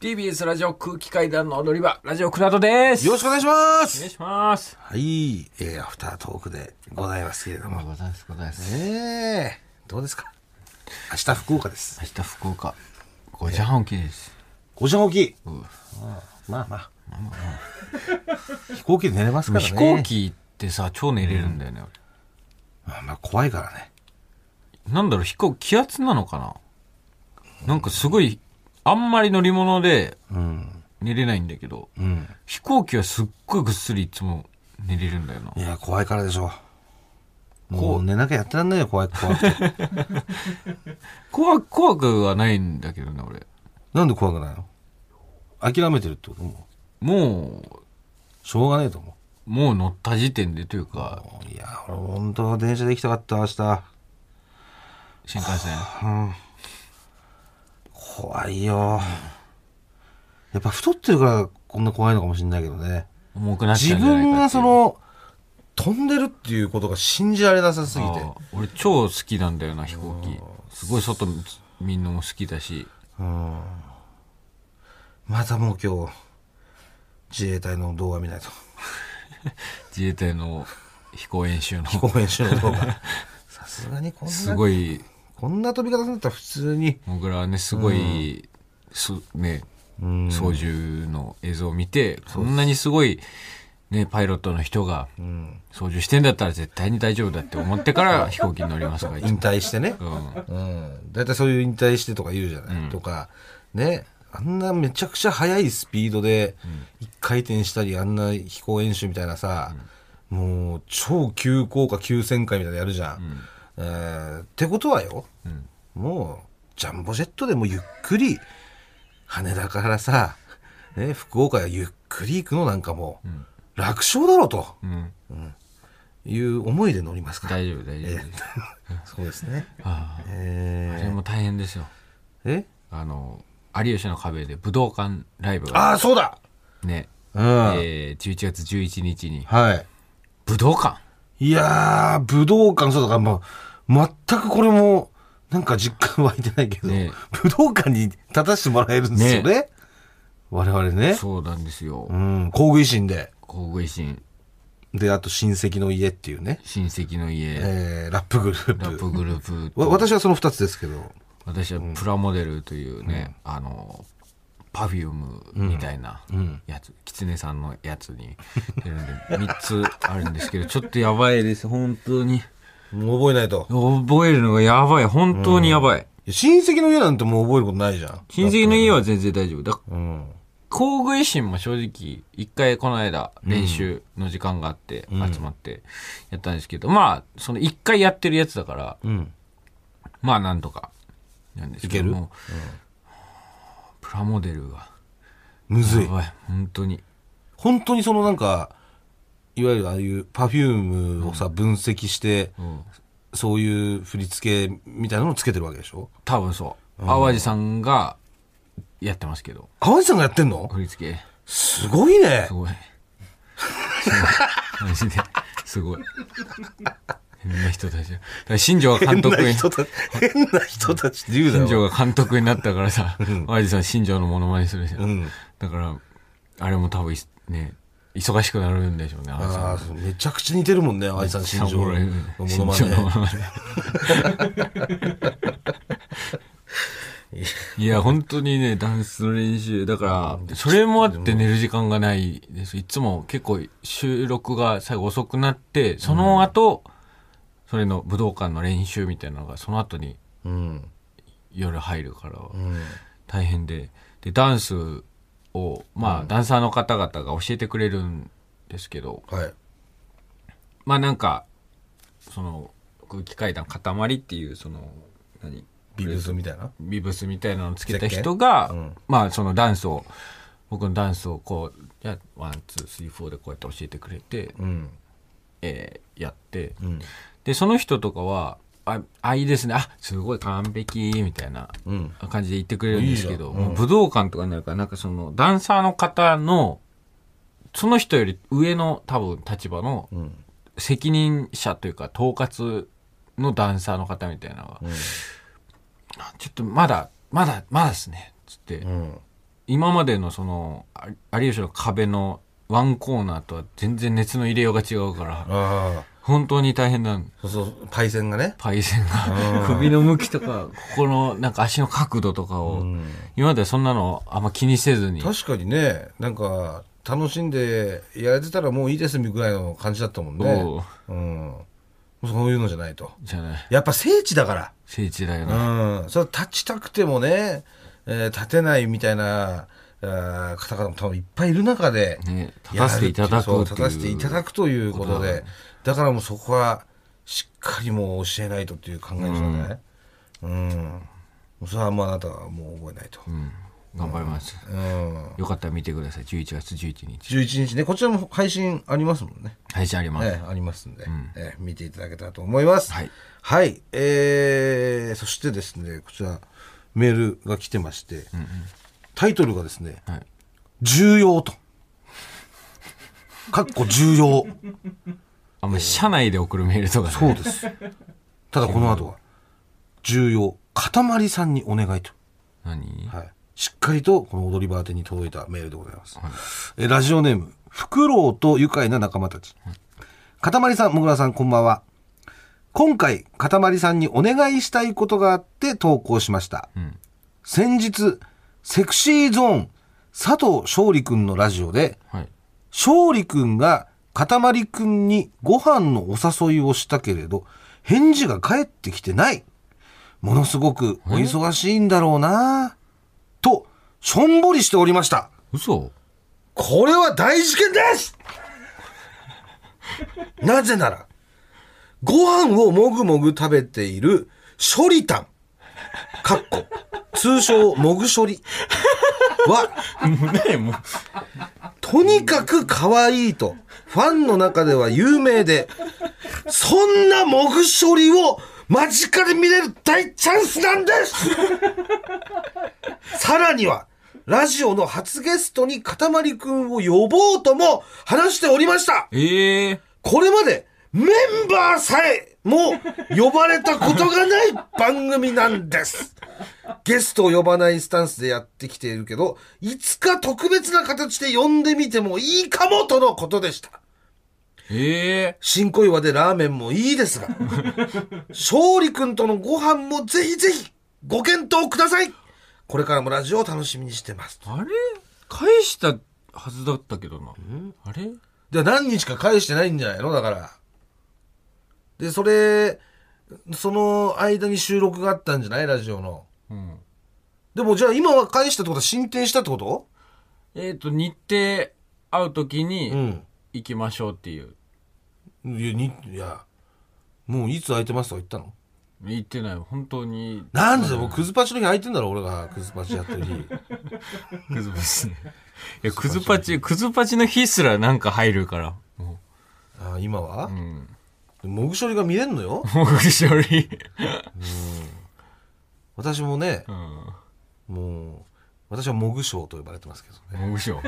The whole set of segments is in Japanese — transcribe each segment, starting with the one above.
TBS ラジオ空気階段の踊り場、ラジオクラウドです。よろしくお願いしまお願いすします。はい、えー、アフタートークでございますけれども。ございます、ございます。えー、どうですか？明日福岡です。明日福岡、5時半起きです。5時半起き。うんまあまあ。飛行機で寝れますからね。飛行機ってさ、超寝れるんだよね。まあまあ怖いからね。俺なんだろう、飛行機気圧なのかな？なんかすごい、あんまり乗り物でうん。寝れないんだけど、うん。飛行機はすっごいぐっすりいつも寝れるんだよな。いや、怖いからでしょう。もう寝なきゃやってらんないよ、怖い、怖くて。怖く、怖くはないんだけどね、俺。なんで怖くないの？諦めてるってこと？もうもしょうがねえと思う、もう乗った時点でというか、う。いや、俺本当は電車で行きたかった、明日。新幹線。うん。怖いよ。やっぱ太ってるからこんな怖いのかもしれないけどね。重くなっちゃ自うんじゃないかっていう分がそ、の、飛んでるっていうことが信じられなさすぎて。俺超好きなんだよな、飛行機。すごい外みんなも好きだし。うん。またもう今日、自衛隊の動画見ないと。自衛隊の飛行演習の。飛行演習の動画。さすがにこんな、すごい、こんな飛び方するんだったら普通に。僕らはね、すごい、すね、うん。操縦の映像を見て、こんなにすごい、ね、パイロットの人がうん。操縦してんだったら絶対に大丈夫だって思ってから飛行機に乗りますから、引も退してね。うん。うん。大体そういう引退してとか言うじゃない、うんとか、ね。あんなめちゃくちゃ速いスピードで一回転したり、あんな飛行演習みたいなさ、もう超急降下急旋回みたいなのやるじゃん。えーってことはよ、うん。もうジャンボジェットでもゆっくり羽田からさ、ね、福岡へゆっくり行くのなんかもう楽勝だろうとうん。いう思いで乗りますから。大丈夫、大丈夫です。そうですね。あああれえも大変ですよ。ー、え？あの、有吉の壁で武道館ライブがああ、そうだね、うん。えー、11月11日にはい。武道館？いやー、武道館、そうだから、まあ、全くこれも、なんか実感湧いてないけど、ね。武道館に立たせてもらえるんですよね。我々ね。そうなんですよ。う。ん、工具維新で。工具維新、で、あと親戚の家っていうね、親戚の家、えー、ラップグループ。ラップグループと。わ私はその二つですけど、私はプラモデルというね、あの、パフュームみたいなうん。やつ、キツネさんのやつに出るんで、3つあるんですけど、ちょっとやばいです、本当に。覚えないと。覚えるのがやばい、本当にやばい。親戚の家なんてもう覚えることないじゃん。親戚の家は全然大丈夫。だうん。工具維新も正直、一回この間練習の時間があって、うん集まってやったんですけど、まあ、その一回やってるやつだから、うん。まあなんとか、なんですけどいも、プラモデルが、むずいや。ばい、本当に。本当にそのなんか、いわゆるああいうパフュームをさ、分析して、うんそういう振り付けみたいなのをつけてるわけでしょ？多分そう。淡路さんがやってますけど、淡路さんがやってんの？振り付け、すごいねす。ごい。すごい。マジで、すごい。変な人たち。だから新庄が監変督に、な人たち、変な人たちって言う新だろ。庄が監督になったからさ、淡路さん新庄のモノマネするじゃん。うん。だから、あれも多分いね、忙しくなるんでしょうね、ああ、めちゃくちゃ似てるもんね、愛さん、新庄のものまね。いや、本当にね、ダンスの練習。だから、それもあって寝る時間がないです。いつも結構収録が最後遅くなって、その後、それの武道館の練習みたいなのが、その後にうん。夜入るから、うん。大変で。で、ダンスを、まあ、ダンサーの方々が教えてくれるんですけど、はい。まあなんか、その、空気階段塊っていう、その、何？ビブスみたいな？ビブスみたいなのをつけた人が、うんまあそのダンスを、僕のダンスをこう、じゃあワン、ツー、スリー、フォーでこうやって教えてくれて、うん。えーやって、うん。で、その人とかは、あ、あ、いいですね。あ、すごい完璧、みたいなうん。感じで言ってくれるんですけど、いいじゃんうん武道館とかになるから、なんかその、ダンサーの方の、その人より上の多分立場のうん。責任者というか統括のダンサーの方みたいなのが、うん。あちょっとまだ、まだ、まだですね。つって、うん。今までのそのあ有吉の壁のワンコーナーとは全然熱の入れようが違うから。本当に大変なんそうそう、パイセンがね。パイセンが首の向きとかここのなんか足の角度とかを、今までそんなのあんま気にせずに確かにね、なんか、楽しんでやれてたらもういいですぐらいの感じだったもんね。うん。そういうのじゃないと。じゃないやっぱ聖地だから。聖地だよな、うん。それ立ちたくてもね、えー立てないみたいな、方々も多分いっぱいいる中で、ね立たせていただく立たせていただくということで、だからもうそこは、しっかりもう教えないとっていう考えですよね。うん。それはもうあなたはもう覚えないと。うん頑張ります、うん。よかったら見てください11月11日11日ね、こちらも配信ありますもんね。配信あります、ええありますんで、ええ見ていただけたらと思います。はい。はい。えー、そしてですね、こちら、メールが来てまして、タイトルがですね、はい重要と。かっこ重要。あんまり社内で送るメールとかねそうです。ただこの後は、重要。塊さんにお願いと。何？はい。しっかりとこの踊り場宛てに届いたメールでございます。えラジオネーム、フクロウと愉快な仲間たち。かたまりさん、もぐらさん、こんばんは。今回、かたまりさんにお願いしたいことがあって投稿しました。ん先日、セクシーゾーン、佐藤勝利くんのラジオで、はい。勝利くんがかたまりくんにご飯のお誘いをしたけれど、返事が返ってきてない。ものすごくお忙しいんだろうな。と、しょんぼりしておりました。嘘？これは大事件です！なぜなら、ご飯をもぐもぐ食べている処理タン、かっこ、通称もぐ処理。は、ねもう。とにかく可愛いと、ファンの中では有名で、そんなもぐ処理を間近で見れる大チャンスなんです。さらには、ラジオの初ゲストにかたまりくんを呼ぼうとも話しておりました。ええこれまでメンバーさえも呼ばれたことがない番組なんです。ゲストを呼ばないスタンスでやってきているけど、いつか特別な形で呼んでみてもいいかもとのことでした。ええ新小岩でラーメンもいいですが、勝利くんとのご飯もぜひぜひご検討ください。これからもラジオを楽しみにしてます。あれ？返したはずだったけどなあれ？で、何日か返してないんじゃないの？だから。で、それ、その間に収録があったんじゃない？ラジオの。うん。でもじゃあ今は返したってこと？は進展したってこと？えっ、と日程会う時にん。行きましょうっていう、いや、に、いや、もういつ空いてますとか言ったの？言ってない本当に。なんでだよ、もうクズパチの日空いてんだろ、俺がクズパチやってる日。クズパチね。いやクズパチクズパチの日すらなんか入るから。もああ、今は？ううんもぐしょりが見れんのよ。もぐしょり私もねう、ん。もう、私はもぐしょうと呼ばれてますけどね。もぐしょ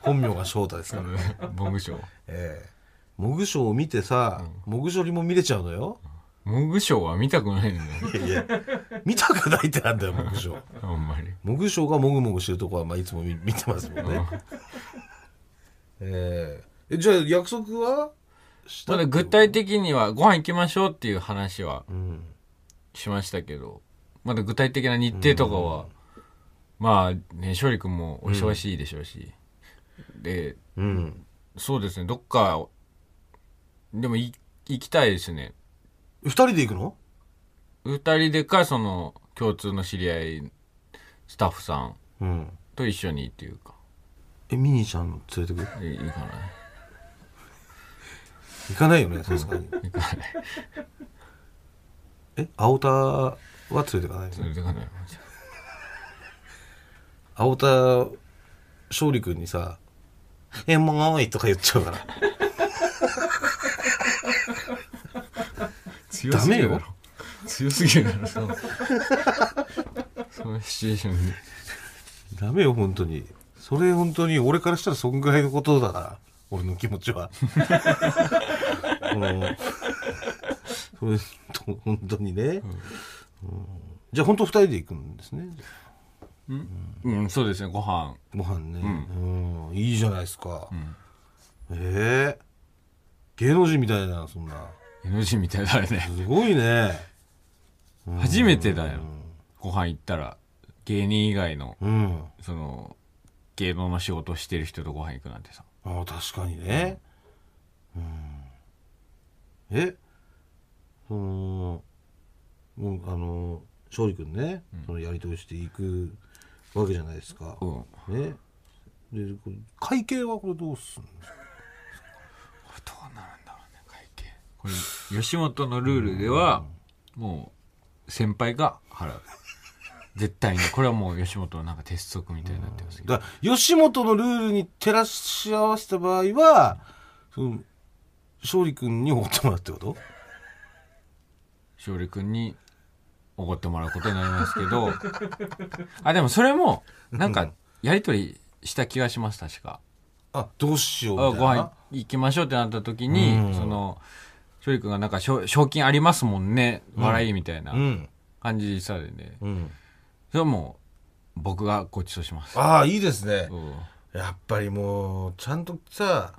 本名が翔太ですから。もぐしょええ。もぐしょうを見てさ、もぐしょりも見れちゃうのよ。もぐしょは見たくないんだよ。いやいや、見たくないってなんだよ、もぐしょう。あんまり。もぐしょうがもぐもぐしてるとこは、まあ、いつも見見てますもんね。ええ。えじゃあ約束は？したまだ具体的にはご飯行きましょうっていう話はうん。しましたけど。まだ具体的な日程とかは、まあね勝利君もお忙しいでしょうし、でうん。そうですねどっかでもい行きたいですね。二人で行くの？二人でかその共通の知り合いスタッフさんうん。と一緒にっていうか。え、ミニーちゃん連れてく？いいいかな行かないよね、さすがに。行かないえ、青田は連れてかない連れてかない青田、勝利君にさ、え、もーいとか言っちゃうから。強すぎるだろ強すぎるだろそのそのシチュエーションにダメよ、本当に。それ本当に、俺からしたらそんぐらいのことだから、俺の気持ちは。本当にね、うんじゃあ本当二人で行くんですね。うん、そうですね、ご飯。ご飯ね。うん。いいじゃないですか。ええ芸能人みたいだな、そんな。NG みたいだね。すごいね。初めてだよ。ご飯行ったら、芸人以外の、うん。その、芸能の仕事をしてる人とご飯行くなんてさ。ああ、確かにね。うん。え？その、もう、あの、勝利君ね、そのやりとりしていくわけじゃないですか。うん。ね？で、これ会計はこれどうすんの？どうなるんだろうね、会計。これ、吉本のルールでは、もう、先輩が払う。絶対に。これはもう吉本のなんか鉄則みたいになってますけど。だから吉本のルールに照らし合わせた場合は、その、勝利君におごってもらうってこと？勝利君におごってもらうことになりますけど、あ、でもそれも、なんか、やりとりした気がします、確か。あ、どうしようみたいな？飯行きましょうってなった時に、うんその、勝利君がなんか賞、賞金ありますもんね、笑いみたいなうん。感じさでね、うん。それはもう、僕がご馳走します。ああ、いいですね。うんやっぱりもう、ちゃんとさ、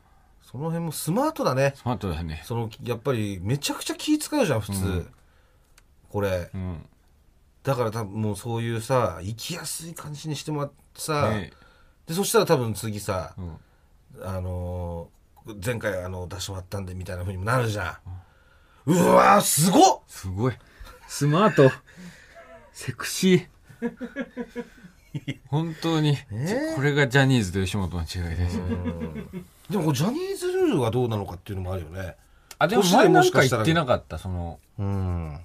その辺もスマートだね。スマートだね。その、やっぱり、めちゃくちゃ気使うじゃん、普通。これ。うん。だから多分もうそういうさ、生きやすい感じにしてもらってさ、ねで、そしたら多分次さ、うん。あのー前回あの出してもらったんでみたいな風にもなるじゃん。うわー、すごっすごい。スマート。セクシー。本当に、これがジャニーズと吉本の違いです。でもジャニーズルールはどうなのかっていうのもあるよね。あ、でも前なんか言ってなかった、その、うん。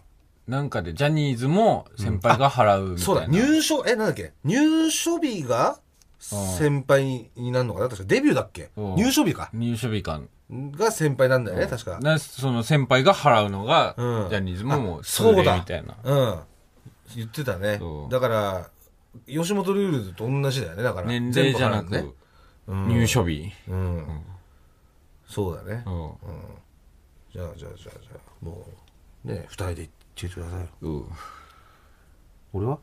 なんかでジャニーズも先輩が払うみたいな。そうだ、入所、え、なんだっけ？入所日が先輩になるのかな？確かデビューだっけ？うん入所日か。入所日間。が先輩なんだよね、確か。なその先輩が払うのが、うんジャニーズももうあそうだみたいな。うん。言ってたねだから、吉本ルールと同じだよね、だから。年齢じゃなく、ね。うん入所日？うん。そうだね。うんじゃあ、じゃあ、じゃあ、じゃあ、もう、ね、二人で行ってくださいよ。うん俺は？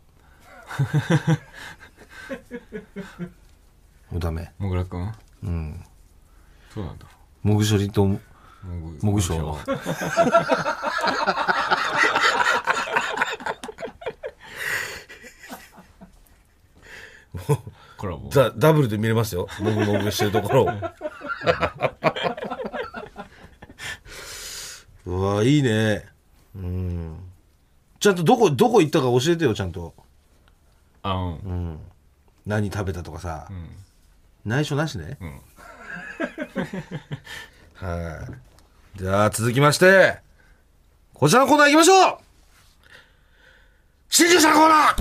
もうダメ。もぐらくん？うん。そうなんだ。もぐ処理と、もぐもぐしょうもこ れはもう。ダダブルで見れますよ。もぐもぐしてるところを。うわ、いいね。うん。ちゃんとどこ、どこ行ったか教えてよ、ちゃんと。あ、うん。うん。何食べたとかさ。ん内緒なしね。ん はい。じゃあ、続きまして、こちらのコーナー行きましょう新入社コーナ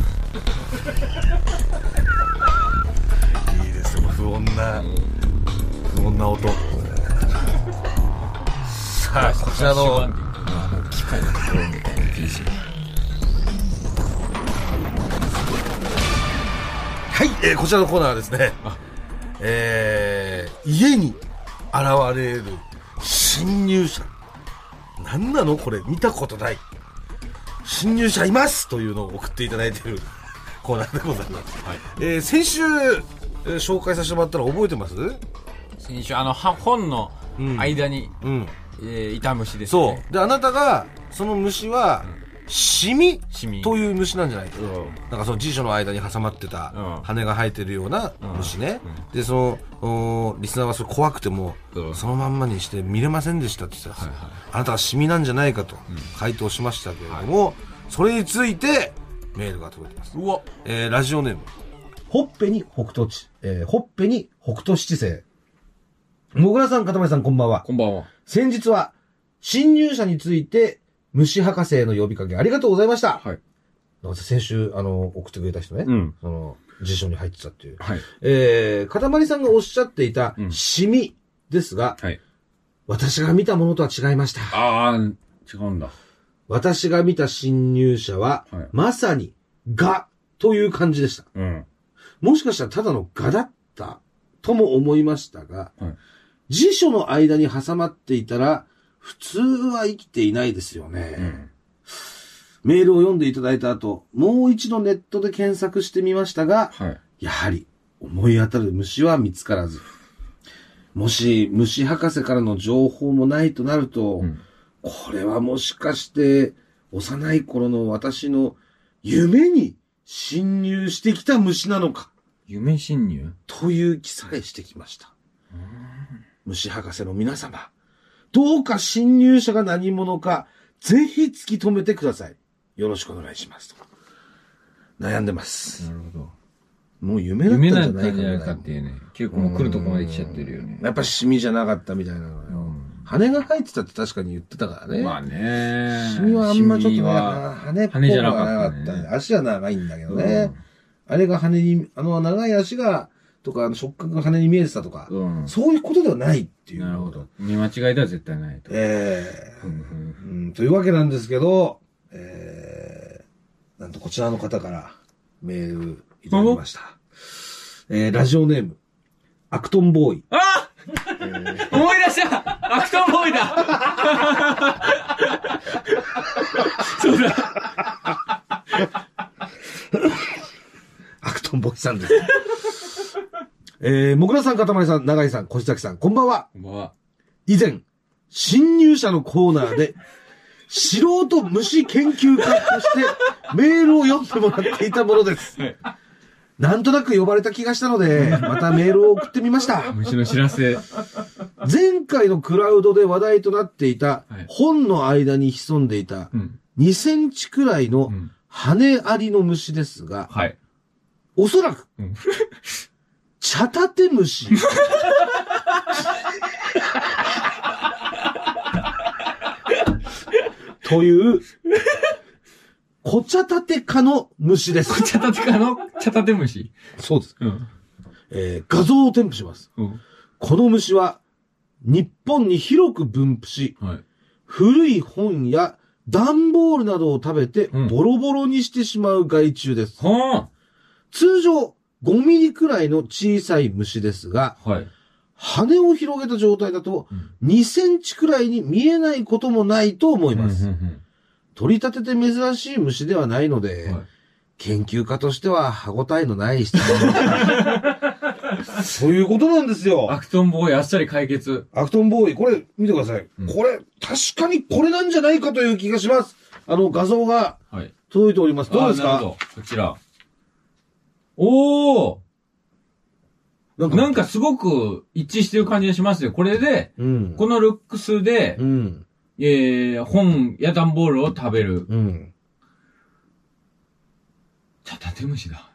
ー不穏な、不穏な音。さあ、こちらの、機械の PC。はい、えーこちらのコーナーはですね、えー、家に現れる侵入者。何なのこれ、見たことない。侵入者いますというのを送っていただいているコーナーでございます。はい。えー先週、えー紹介させてもらったの覚えてます？先週、あの、は本の間に、うん。えー、イタムシですそね。う。で、あなたが、その虫は、シミ？シミという虫なんじゃないか。うんなんかその辞書の間に挟まってたうん羽が生えてるような虫ね。で、その、おリスナーはそれ怖くても、うんそのまんまにして見れませんでしたって言ってたんですよあなたはシミなんじゃないかと回答しましたけれども、それについてメールが届いてます。うわ。えー、ラジオネーム。ほっぺに北斗地、えー、ほっぺに北斗七星。もぐらさん、かたまりさん、こんばんは。こんばんは。先日は、侵入者について、虫博士への呼びかけありがとうございました。はい。先週、あの、送ってくれた人ね。うん。その、辞書に入ってたっていう。はい。えー、かたまりさんがおっしゃっていたう、んシミですが、はい。私が見たものとは違いました。ああ、違うんだ。私が見た侵入者は、はいまさに、ガという感じでした。うん。もしかしたらただのガだったとも思いましたが、はい辞書の間に挟まっていたら、普通は生きていないですよね。うん。メールを読んでいただいた後、もう一度ネットで検索してみましたが、はい。やはり思い当たる虫は見つからず。もし虫博士からの情報もないとなると、うんこれはもしかして幼い頃の私の夢に侵入してきた虫なのか？夢侵入？という気さえしてきました。虫博士の皆様、どうか侵入者が何者か、ぜひ突き止めてください。よろしくお願いします。と悩んでます。なるほど。もう夢だったん夢じゃないないかっていうね。結構もう来るとこまで来ちゃってるよね。やっぱシミじゃなかったみたいなのよ。うん羽が生えてたって確かに言ってたからね。まあね。シミはあんまちょっとね、羽っぽく羽じゃなかはったねなかったね。足は長いんだけどね。あれが羽に、あの長い足が、とか、あの触覚が羽に見えてたとか、うん。そういうことではないっていう。なるほど。見間違いでは絶対ないと。ええうんうんうん、というわけなんですけど、えー、なんとこちらの方からメールいただきました。えー、ラジオネーム、アクトンボーイ。あ思い出したアクトンボーイだ そうだアクトンボーイさんです。えー、もぐらさん、かたまりさん、長井さん、小崎さん、こんばんは。こんばんは。以前、侵入者のコーナーで、素人虫研究家としてメールを読んでもらっていたものです。はいなんとなく呼ばれた気がしたので、またメールを送ってみました。虫の知らせ。前回のクラウドで話題となっていたはい本の間に潜んでいたうん。2センチくらいのうん羽ありの虫ですが、はい。おそらくうん、茶立て虫。という、小茶立て科の虫です。茶立てかの茶立て虫。そうです。うん。えー画像を添付します。うん。この虫は、日本に広く分布し、はい。古い本や段ボールなどを食べてうんボロボロにしてしまう害虫です。は通常5ミリくらいの小さい虫ですが、あ。はい。羽を広げた状態だとうん2センチくらいに見えないこともないと思います。うんうん取り立てて珍しい虫ではないので、うんはい研究家としては歯応えのない質問 そういうことなんですよ。アクトンボーイあっさり解決。アクトンボーイ、これ見てください。うんこれ、確かにこれなんじゃないかという気がします。あの画像がはい。届いております。どうですか？こちら。おーなんか、なんかすごく一致してる感じがしますよ。これで、うん。このルックスでう、ん。えー、本や段ボールを食べる。うん。茶立て虫だ。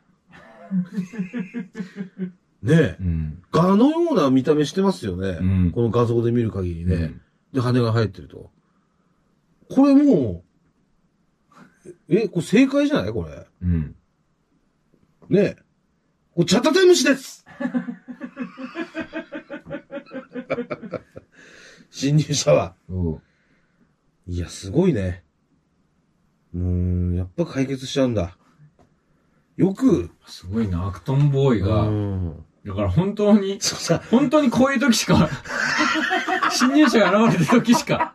ねえ。うん。ガのような見た目してますよね。うんこの画像で見る限りね。うんで、羽が生えてると。これもう、え、これ正解じゃない？これ。うん。ねえ。これ茶立て虫です 侵入者は。いや、すごいね。うーん、やっぱ解決しちゃうんだ。よく、すごいな、アクトンボーイうが。ん。だから本当に、そうさ、本当にこういう時しか、侵入者が現れた時しか、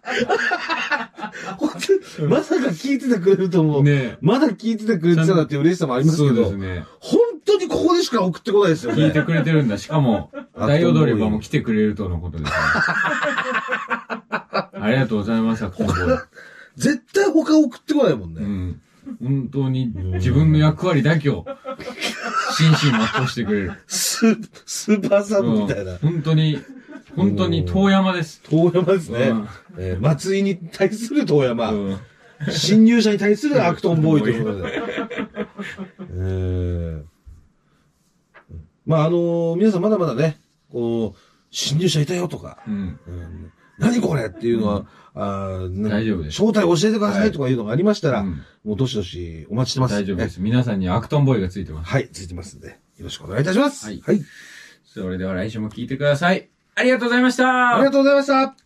本当にまさか聞いててくれると思う。ねまだ聞いててくれてたなっていう嬉しさもありますけどそうです、ね。本当にここでしか送ってこないですよね。聞いてくれてるんだ。しかも、あ大踊り場も来てくれるとのことですね。ありがとうございます、アクトンボーイ。絶対他送ってこないもんね。うん。本当に自分の役割だけを、真摯に全うしてくれる。スー、スーパーサブみたいなうん。本当に、本当に遠山です。遠山ですね。うんえー松井に対する遠山。うん侵入者に対するアクトンボーイということで。えーまあ、あのー皆さんまだまだね、こう、侵入者いたよとか、うん。うん何これっていうのは、あーなんか大丈夫です正体教えてくださいとかいうのがありましたら、うんもうどしどしお待ちしてます。大丈夫です。皆さんにアクトンボーイがついてます。はい、ついてますんで、よろしくお願いいたします。はいはい。それでは来週も聞いてください。ありがとうございましたありがとうございました。